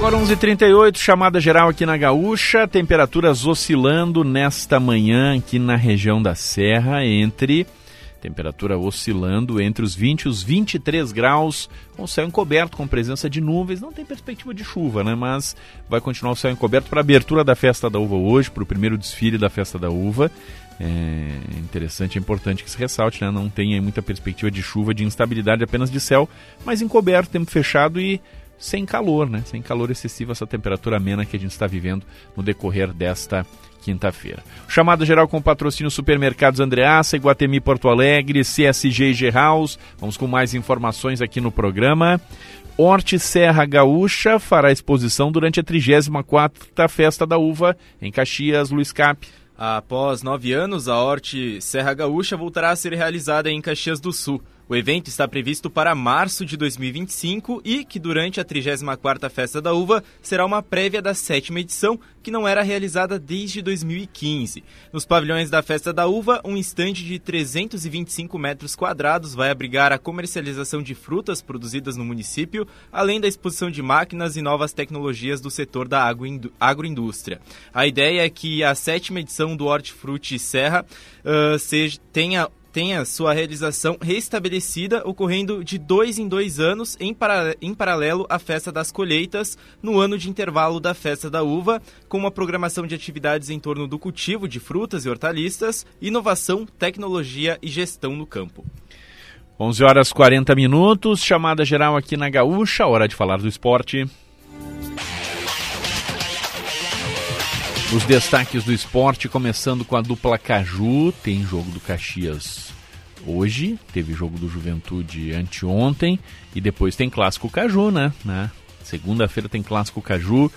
Agora 11h38, chamada geral aqui na Gaúcha, temperaturas oscilando nesta manhã aqui na região da Serra, entre temperatura oscilando entre os 20 e os 23 graus, com o céu encoberto, com presença de nuvens. Não tem perspectiva de chuva, né? Mas vai continuar o céu encoberto para a abertura da festa da uva hoje, para o primeiro desfile da festa da uva. É interessante, é importante que se ressalte, né? Não tem muita perspectiva de chuva, de instabilidade apenas de céu, mas encoberto, tempo fechado e sem calor, né? Sem calor excessivo, essa temperatura amena que a gente está vivendo no decorrer desta quinta-feira. Chamada geral com patrocínio Supermercados Andreaça, Iguatemi Porto Alegre, CSG e G-House. Vamos com mais informações aqui no programa. Horte Serra Gaúcha fará exposição durante a 34ª Festa da Uva em Caxias, Luiz Cap. Após nove anos, a Horte Serra Gaúcha voltará a ser realizada em Caxias do Sul. O evento está previsto para março de 2025 e que durante a 34ª Festa da Uva será uma prévia da sétima edição, que não era realizada desde 2015. Nos pavilhões da Festa da Uva, um estande de 325 metros quadrados vai abrigar a comercialização de frutas produzidas no município, além da exposição de máquinas e novas tecnologias do setor da agroindústria. A ideia é que a sétima edição do Hortifruti Serra uh, seja, tenha tenha sua realização restabelecida, ocorrendo de dois em dois anos, em, para, em paralelo à Festa das Colheitas, no ano de intervalo da Festa da Uva, com uma programação de atividades em torno do cultivo de frutas e hortaliças, inovação, tecnologia e gestão no campo. 11 horas 40 minutos, chamada geral aqui na Gaúcha, hora de falar do esporte. Os destaques do esporte, começando com a dupla Caju, tem jogo do Caxias hoje, teve jogo do Juventude anteontem e depois tem clássico Caju, né? né? Segunda-feira tem clássico Caju,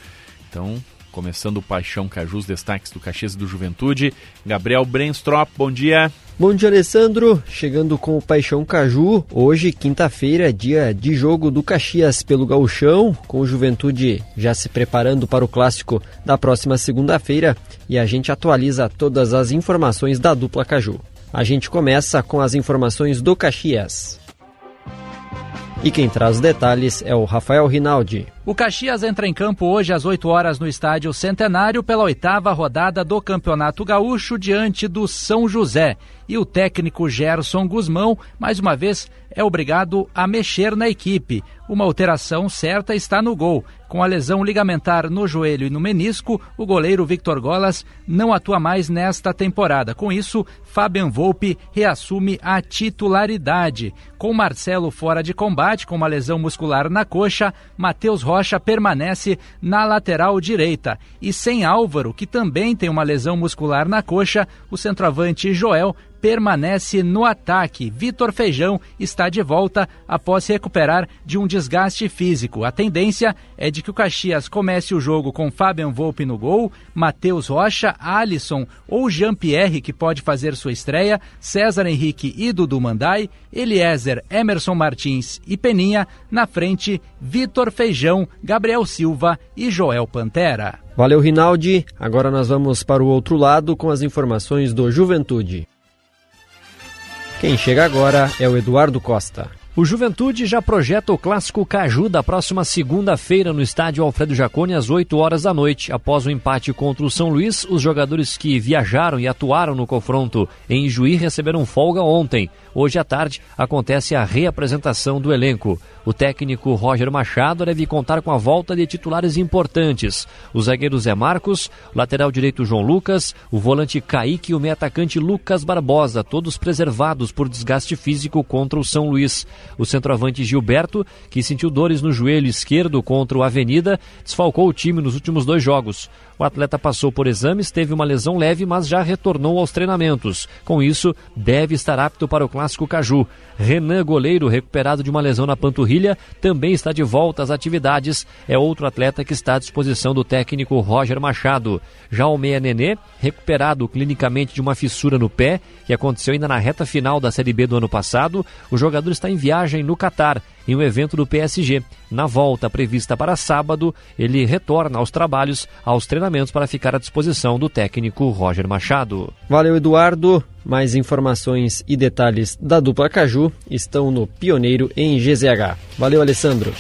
então começando o Paixão Caju, os destaques do Caxias e do Juventude. Gabriel Brenstrop, bom dia. Bom dia, Alessandro. Chegando com o Paixão Caju, hoje, quinta-feira, dia de jogo do Caxias pelo Gauchão, com o Juventude já se preparando para o clássico da próxima segunda-feira e a gente atualiza todas as informações da dupla Caju. A gente começa com as informações do Caxias. E quem traz detalhes é o Rafael Rinaldi. O Caxias entra em campo hoje às 8 horas no Estádio Centenário pela oitava rodada do Campeonato Gaúcho diante do São José. E o técnico Gerson Guzmão, mais uma vez, é obrigado a mexer na equipe. Uma alteração certa está no gol. Com a lesão ligamentar no joelho e no menisco, o goleiro Victor Golas não atua mais nesta temporada. Com isso, Fabian Volpe reassume a titularidade. Com Marcelo fora de combate, com uma lesão muscular na coxa, Matheus Rocha permanece na lateral direita. E sem Álvaro, que também tem uma lesão muscular na coxa, o centroavante Joel permanece no ataque. Vitor Feijão está de volta após se recuperar de um desgaste físico. A tendência é de que o Caxias comece o jogo com Fabian Volpe no gol, Matheus Rocha, Alisson ou Jean-Pierre, que pode fazer sua estreia, César Henrique e Dudu Mandai, Eliezer, Emerson Martins e Peninha, na frente, Vitor Feijão, Gabriel Silva e Joel Pantera. Valeu, Rinaldi. Agora nós vamos para o outro lado com as informações do Juventude. Quem chega agora é o Eduardo Costa. O Juventude já projeta o clássico Caju da próxima segunda-feira no estádio Alfredo Jaconi às 8 horas da noite. Após o empate contra o São Luís, os jogadores que viajaram e atuaram no confronto em Juí receberam folga ontem. Hoje à tarde acontece a reapresentação do elenco. O técnico Roger Machado deve contar com a volta de titulares importantes. O zagueiro Zé Marcos, o lateral direito João Lucas, o volante Kaique e o meio atacante Lucas Barbosa, todos preservados por desgaste físico contra o São Luís. O centroavante Gilberto, que sentiu dores no joelho esquerdo contra o Avenida, desfalcou o time nos últimos dois jogos. O atleta passou por exames, teve uma lesão leve, mas já retornou aos treinamentos. Com isso, deve estar apto para o Clássico Caju. Renan, goleiro, recuperado de uma lesão na panturrilha, também está de volta às atividades. É outro atleta que está à disposição do técnico Roger Machado. Já o Meia Nenê, recuperado clinicamente de uma fissura no pé, que aconteceu ainda na reta final da Série B do ano passado, o jogador está em viagem no Catar em um evento do PSG. Na volta prevista para sábado, ele retorna aos trabalhos, aos treinamentos para ficar à disposição do técnico Roger Machado. Valeu, Eduardo. Mais informações e detalhes da dupla Caju estão no Pioneiro em GZH. Valeu, Alessandro.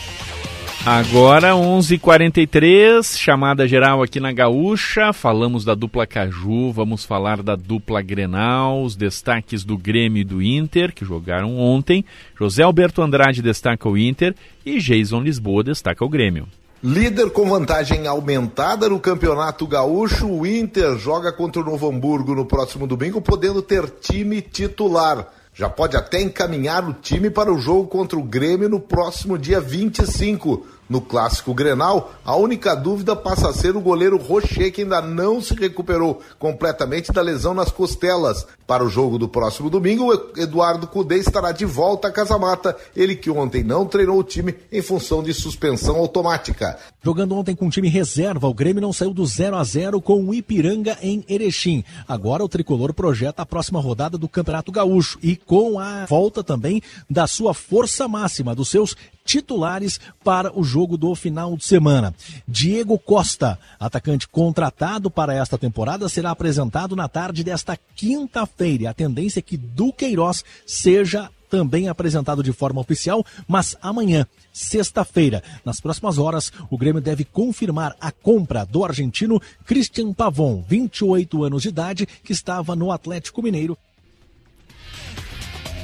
Agora 11:43, chamada geral aqui na Gaúcha. Falamos da dupla Caju, vamos falar da dupla Grenal, os destaques do Grêmio e do Inter que jogaram ontem. José Alberto Andrade destaca o Inter e Jason Lisboa destaca o Grêmio. Líder com vantagem aumentada no Campeonato Gaúcho, o Inter joga contra o Novo Hamburgo no próximo domingo, podendo ter time titular. Já pode até encaminhar o time para o jogo contra o Grêmio no próximo dia 25. No clássico Grenal, a única dúvida passa a ser o goleiro Rocher, que ainda não se recuperou completamente da lesão nas costelas. Para o jogo do próximo domingo, Eduardo Cudê estará de volta à Casa Mata, ele que ontem não treinou o time em função de suspensão automática. Jogando ontem com time reserva, o Grêmio não saiu do 0 a 0 com o Ipiranga em Erechim. Agora o tricolor projeta a próxima rodada do Campeonato Gaúcho e com a volta também da sua força máxima, dos seus titulares para o jogo do final de semana. Diego Costa, atacante contratado para esta temporada, será apresentado na tarde desta quinta-feira. A tendência é que Duqueiroz seja também apresentado de forma oficial, mas amanhã, sexta-feira, nas próximas horas, o Grêmio deve confirmar a compra do argentino Christian Pavon, 28 anos de idade, que estava no Atlético Mineiro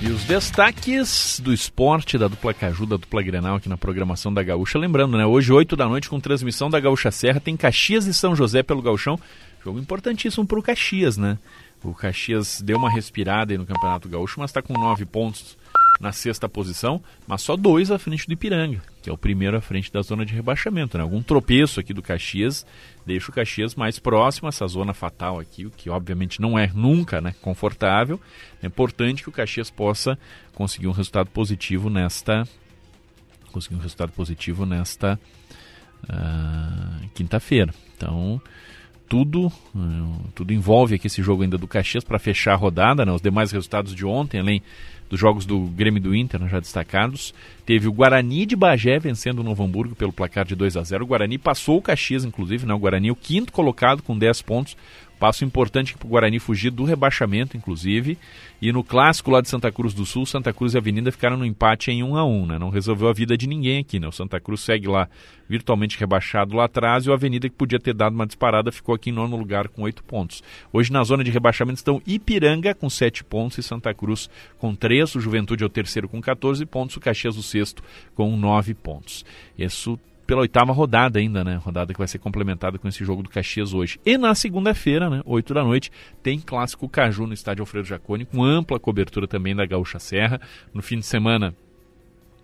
e os destaques do esporte da dupla Caju, da dupla Grenal aqui na programação da Gaúcha. Lembrando, né? Hoje, 8 da noite, com transmissão da Gaúcha Serra, tem Caxias e São José pelo Gauchão. Jogo importantíssimo para o Caxias, né? O Caxias deu uma respirada aí no Campeonato Gaúcho, mas está com nove pontos na sexta posição, mas só dois à frente do Ipiranga, que é o primeiro à frente da zona de rebaixamento. Né? Algum tropeço aqui do Caxias deixa o Caxias mais próximo a essa zona fatal aqui, o que obviamente não é nunca né, confortável. É importante que o Caxias possa conseguir um resultado positivo nesta conseguir um resultado positivo nesta uh, quinta-feira. Então tudo uh, tudo envolve aqui esse jogo ainda do Caxias para fechar a rodada, né? Os demais resultados de ontem, além dos jogos do Grêmio do Inter, né, já destacados. Teve o Guarani de Bagé vencendo o Novo Hamburgo pelo placar de 2 a 0 O Guarani passou o Caxias, inclusive, né? o Guarani o quinto colocado com 10 pontos. Passo importante para o Guarani fugir do rebaixamento, inclusive. E no clássico lá de Santa Cruz do Sul, Santa Cruz e Avenida ficaram no empate em 1 a 1 né? Não resolveu a vida de ninguém aqui, né? O Santa Cruz segue lá virtualmente rebaixado lá atrás e o Avenida, que podia ter dado uma disparada, ficou aqui em nono lugar com 8 pontos. Hoje na zona de rebaixamento estão Ipiranga com 7 pontos e Santa Cruz com 3. O Juventude é o terceiro com 14 pontos, o Caxias o sexto com 9 pontos. Isso pela oitava rodada ainda, né? Rodada que vai ser complementada com esse jogo do Caxias hoje. E na segunda-feira, né, 8 da noite, tem clássico Caju no estádio Alfredo Jaconi, com ampla cobertura também da Gaúcha Serra. No fim de semana,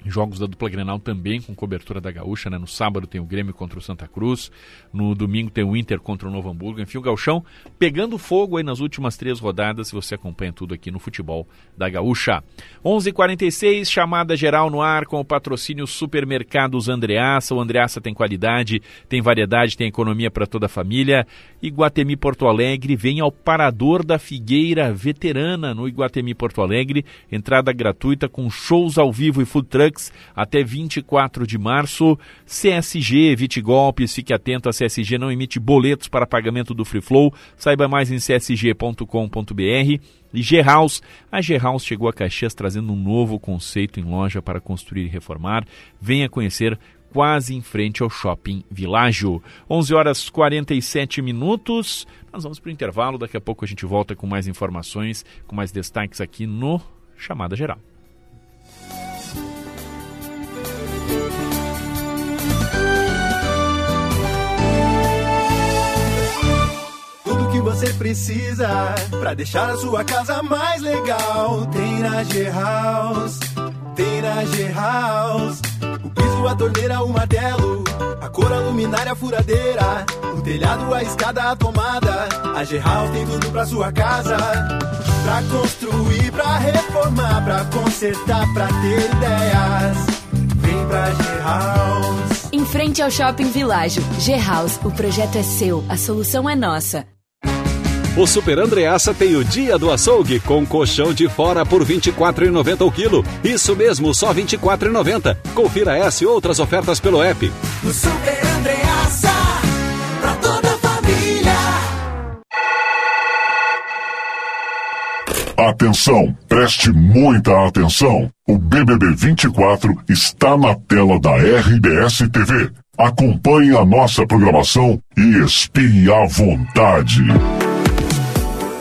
Jogos da dupla Grenal também com cobertura da Gaúcha, né? No sábado tem o Grêmio contra o Santa Cruz, no domingo tem o Inter contra o Novo Hamburgo. Enfim, o Gauchão pegando fogo aí nas últimas três rodadas, se você acompanha tudo aqui no futebol da Gaúcha. 11:46 h 46 chamada geral no ar com o patrocínio Supermercados Andreaça. O Andreaça tem qualidade, tem variedade, tem economia para toda a família. Iguatemi Porto Alegre vem ao Parador da Figueira Veterana no Iguatemi Porto Alegre. Entrada gratuita com shows ao vivo e food truck Dux até 24 de março. CSG, evite golpes, fique atento, a CSG não emite boletos para pagamento do Free Flow. Saiba mais em csg.com.br. E G-House, a G-House chegou a Caxias trazendo um novo conceito em loja para construir e reformar. Venha conhecer quase em frente ao Shopping Világio. 11 horas 47 minutos. Nós vamos para o intervalo. Daqui a pouco a gente volta com mais informações, com mais destaques aqui no Chamada Geral. Você precisa para deixar a sua casa mais legal tem na G-House. Tem na G-House. O piso, a torneira, o martelo. A cor, a luminária, a furadeira. O telhado, a escada, a tomada. A G-House tem tudo pra sua casa. Pra construir, pra reformar, pra consertar, pra ter ideias. Vem pra G-House. Em frente ao Shopping Világio, G-House, o projeto é seu, a solução é nossa. O Super Andreassa tem o dia do açougue com colchão de fora por R$ 24,90 o quilo. Isso mesmo, só R$ 24,90. Confira essa e outras ofertas pelo app. O Super Andreassa, pra toda a família. Atenção, preste muita atenção. O BBB 24 está na tela da RBS TV. Acompanhe a nossa programação e espie à vontade.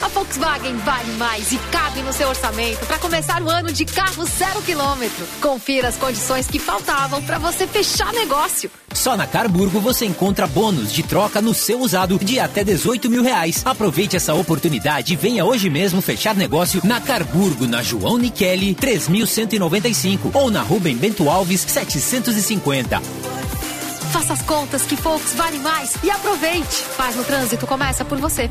A Volkswagen vale mais e cabe no seu orçamento para começar o ano de carro zero quilômetro. Confira as condições que faltavam para você fechar negócio. Só na Carburgo você encontra bônus de troca no seu usado de até 18 mil reais. Aproveite essa oportunidade e venha hoje mesmo fechar negócio na Carburgo, na João Nicheli 3195 ou na Rubem Bento Alves 750. Faça as contas que Volks vale mais e aproveite. Paz no trânsito começa por você.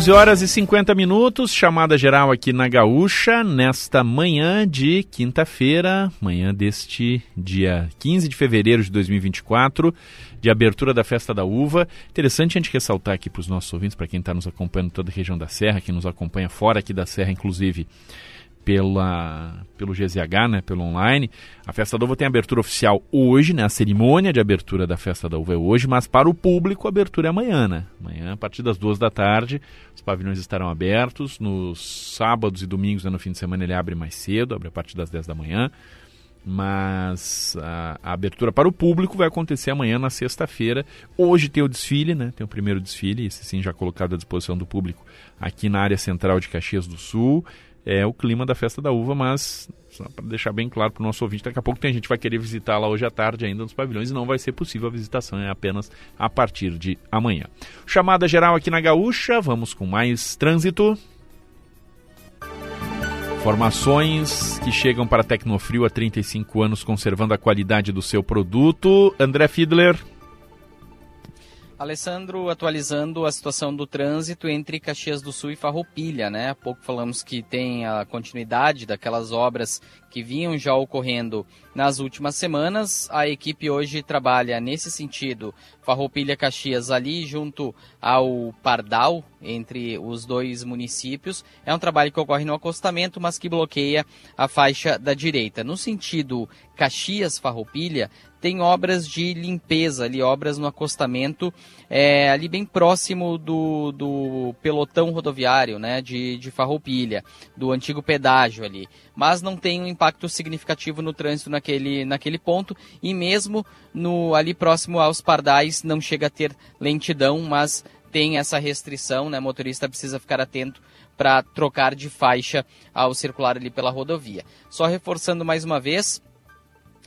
Onze horas e 50 minutos, chamada geral aqui na Gaúcha, nesta manhã de quinta-feira, manhã deste dia 15 de fevereiro de 2024, de abertura da Festa da Uva. Interessante a gente ressaltar aqui para os nossos ouvintes, para quem está nos acompanhando toda a região da Serra, que nos acompanha fora aqui da Serra, inclusive pela, pelo GZH, né, pelo online. A Festa da Uva tem abertura oficial hoje, né, a cerimônia de abertura da Festa da Uva é hoje, mas para o público a abertura é amanhã, né? Amanhã, a partir das duas da tarde, os pavilhões estarão abertos. Nos sábados e domingos, né, no fim de semana, ele abre mais cedo, abre a partir das 10 da manhã. Mas a, a abertura para o público vai acontecer amanhã, na sexta-feira. Hoje tem o desfile, né? Tem o primeiro desfile, esse sim já colocado à disposição do público aqui na área central de Caxias do Sul é o clima da festa da uva, mas só para deixar bem claro para o nosso ouvinte, daqui a pouco tem gente que vai querer visitar lá hoje à tarde ainda nos pavilhões e não vai ser possível a visitação, é apenas a partir de amanhã. Chamada geral aqui na Gaúcha, vamos com mais trânsito. Informações que chegam para a Tecnofrio há 35 anos, conservando a qualidade do seu produto. André Fiedler. Alessandro, atualizando a situação do trânsito entre Caxias do Sul e Farroupilha, né? Há pouco falamos que tem a continuidade daquelas obras que vinham já ocorrendo nas últimas semanas. A equipe hoje trabalha nesse sentido, Farroupilha Caxias ali junto ao Pardal, entre os dois municípios. É um trabalho que ocorre no acostamento, mas que bloqueia a faixa da direita. No sentido Caxias Farroupilha, tem obras de limpeza ali, obras no acostamento, é, ali bem próximo do, do pelotão rodoviário, né, de, de Farroupilha, do antigo pedágio ali. Mas não tem um impacto significativo no trânsito naquele, naquele ponto, e mesmo no ali próximo aos pardais não chega a ter lentidão, mas tem essa restrição, né, motorista precisa ficar atento para trocar de faixa ao circular ali pela rodovia. Só reforçando mais uma vez,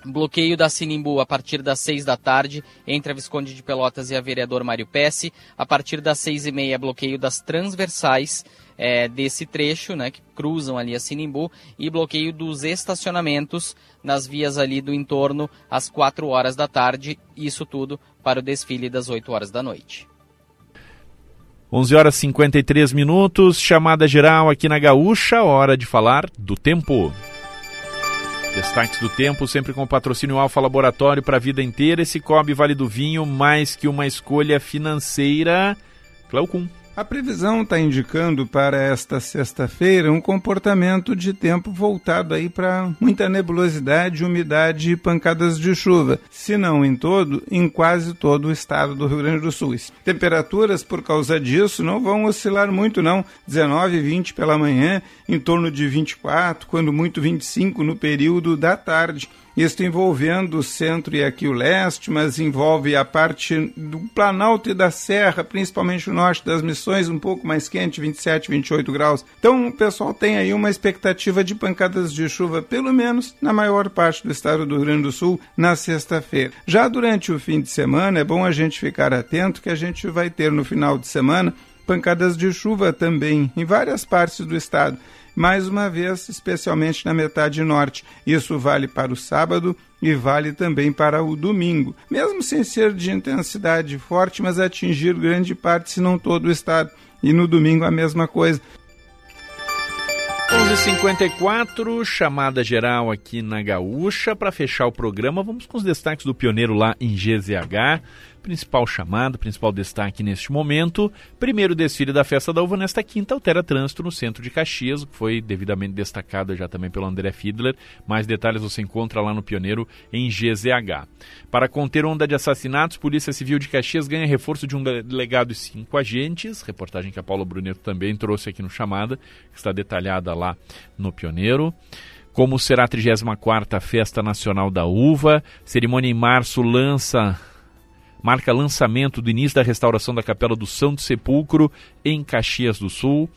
Bloqueio da Sinimbu a partir das 6 da tarde, entre a Visconde de Pelotas e a vereador Mário Pesce. A partir das 6 e meia, bloqueio das transversais é, desse trecho, né, que cruzam ali a Sinimbu. E bloqueio dos estacionamentos nas vias ali do entorno às 4 horas da tarde. Isso tudo para o desfile das 8 horas da noite. 11 horas e 53 minutos, chamada geral aqui na Gaúcha, hora de falar do tempo. Destaques do tempo, sempre com patrocínio Alfa Laboratório para a vida inteira. Esse Cobre Vale do Vinho, mais que uma escolha financeira. Cleocum. A previsão está indicando para esta sexta-feira um comportamento de tempo voltado aí para muita nebulosidade, umidade e pancadas de chuva, se não em todo, em quase todo o estado do Rio Grande do Sul. Temperaturas por causa disso não vão oscilar muito não, 19 e 20 pela manhã, em torno de 24, quando muito 25 no período da tarde. Isto envolvendo o centro e aqui o leste, mas envolve a parte do Planalto e da Serra, principalmente o norte das Missões, um pouco mais quente, 27, 28 graus. Então o pessoal tem aí uma expectativa de pancadas de chuva, pelo menos na maior parte do estado do Rio Grande do Sul, na sexta-feira. Já durante o fim de semana, é bom a gente ficar atento que a gente vai ter no final de semana pancadas de chuva também em várias partes do estado mais uma vez, especialmente na metade norte. Isso vale para o sábado e vale também para o domingo, mesmo sem ser de intensidade forte, mas atingir grande parte, se não todo o estado. E no domingo a mesma coisa. 11:54 chamada geral aqui na Gaúcha. Para fechar o programa, vamos com os destaques do pioneiro lá em GZH. Principal chamado, principal destaque neste momento. Primeiro desfile da Festa da Uva nesta quinta altera trânsito no centro de Caxias, que foi devidamente destacado já também pelo André Fiedler. Mais detalhes você encontra lá no Pioneiro em GZH. Para conter onda de assassinatos, Polícia Civil de Caxias ganha reforço de um delegado e cinco agentes. Reportagem que a Paula Bruneto também trouxe aqui no Chamada, que está detalhada lá no Pioneiro como será a 34ª Festa Nacional da Uva. Cerimônia em março lança marca lançamento do início da restauração da Capela do Santo Sepulcro em Caxias do Sul.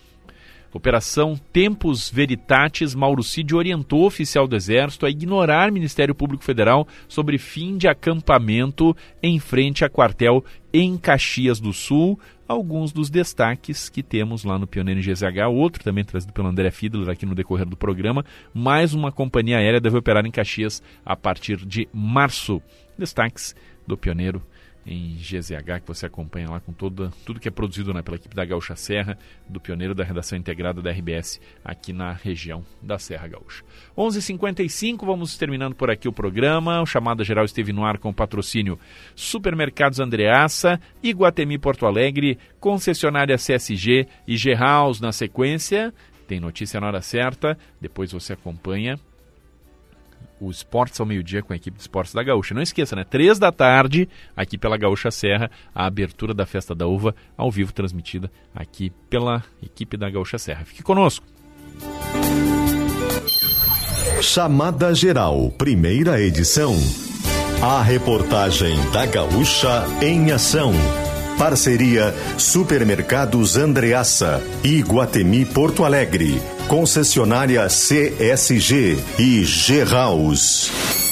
Operação Tempos Veritatis, Mauro Cid orientou o oficial do Exército a ignorar Ministério Público Federal sobre fim de acampamento em frente a quartel em Caxias do Sul. Alguns dos destaques que temos lá no Pioneiro GZH, outro também trazido pelo André Fiedler aqui no decorrer do programa. Mais uma companhia aérea deve operar em Caxias a partir de março. Destaques do Pioneiro em GZH, que você acompanha lá com toda, tudo que é produzido né, pela equipe da Gaúcha Serra, do pioneiro da redação integrada da RBS aqui na região da Serra Gaúcha. 11:55 h 55 vamos terminando por aqui o programa. O chamado geral esteve no ar com o patrocínio Supermercados Andreaça, Iguatemi Porto Alegre, concessionária CSG e G-House na sequência. Tem notícia na hora certa, depois você acompanha o Esportes ao meio-dia com a equipe de esportes da Gaúcha. Não esqueça, né? Três da tarde, aqui pela Gaúcha Serra, a abertura da Festa da Uva, ao vivo, transmitida aqui pela equipe da Gaúcha Serra. Fique conosco. Chamada Geral, primeira edição. A reportagem da Gaúcha em ação. Parceria Supermercados Andreaça e Guatemi Porto Alegre. Concessionária CSG e G House.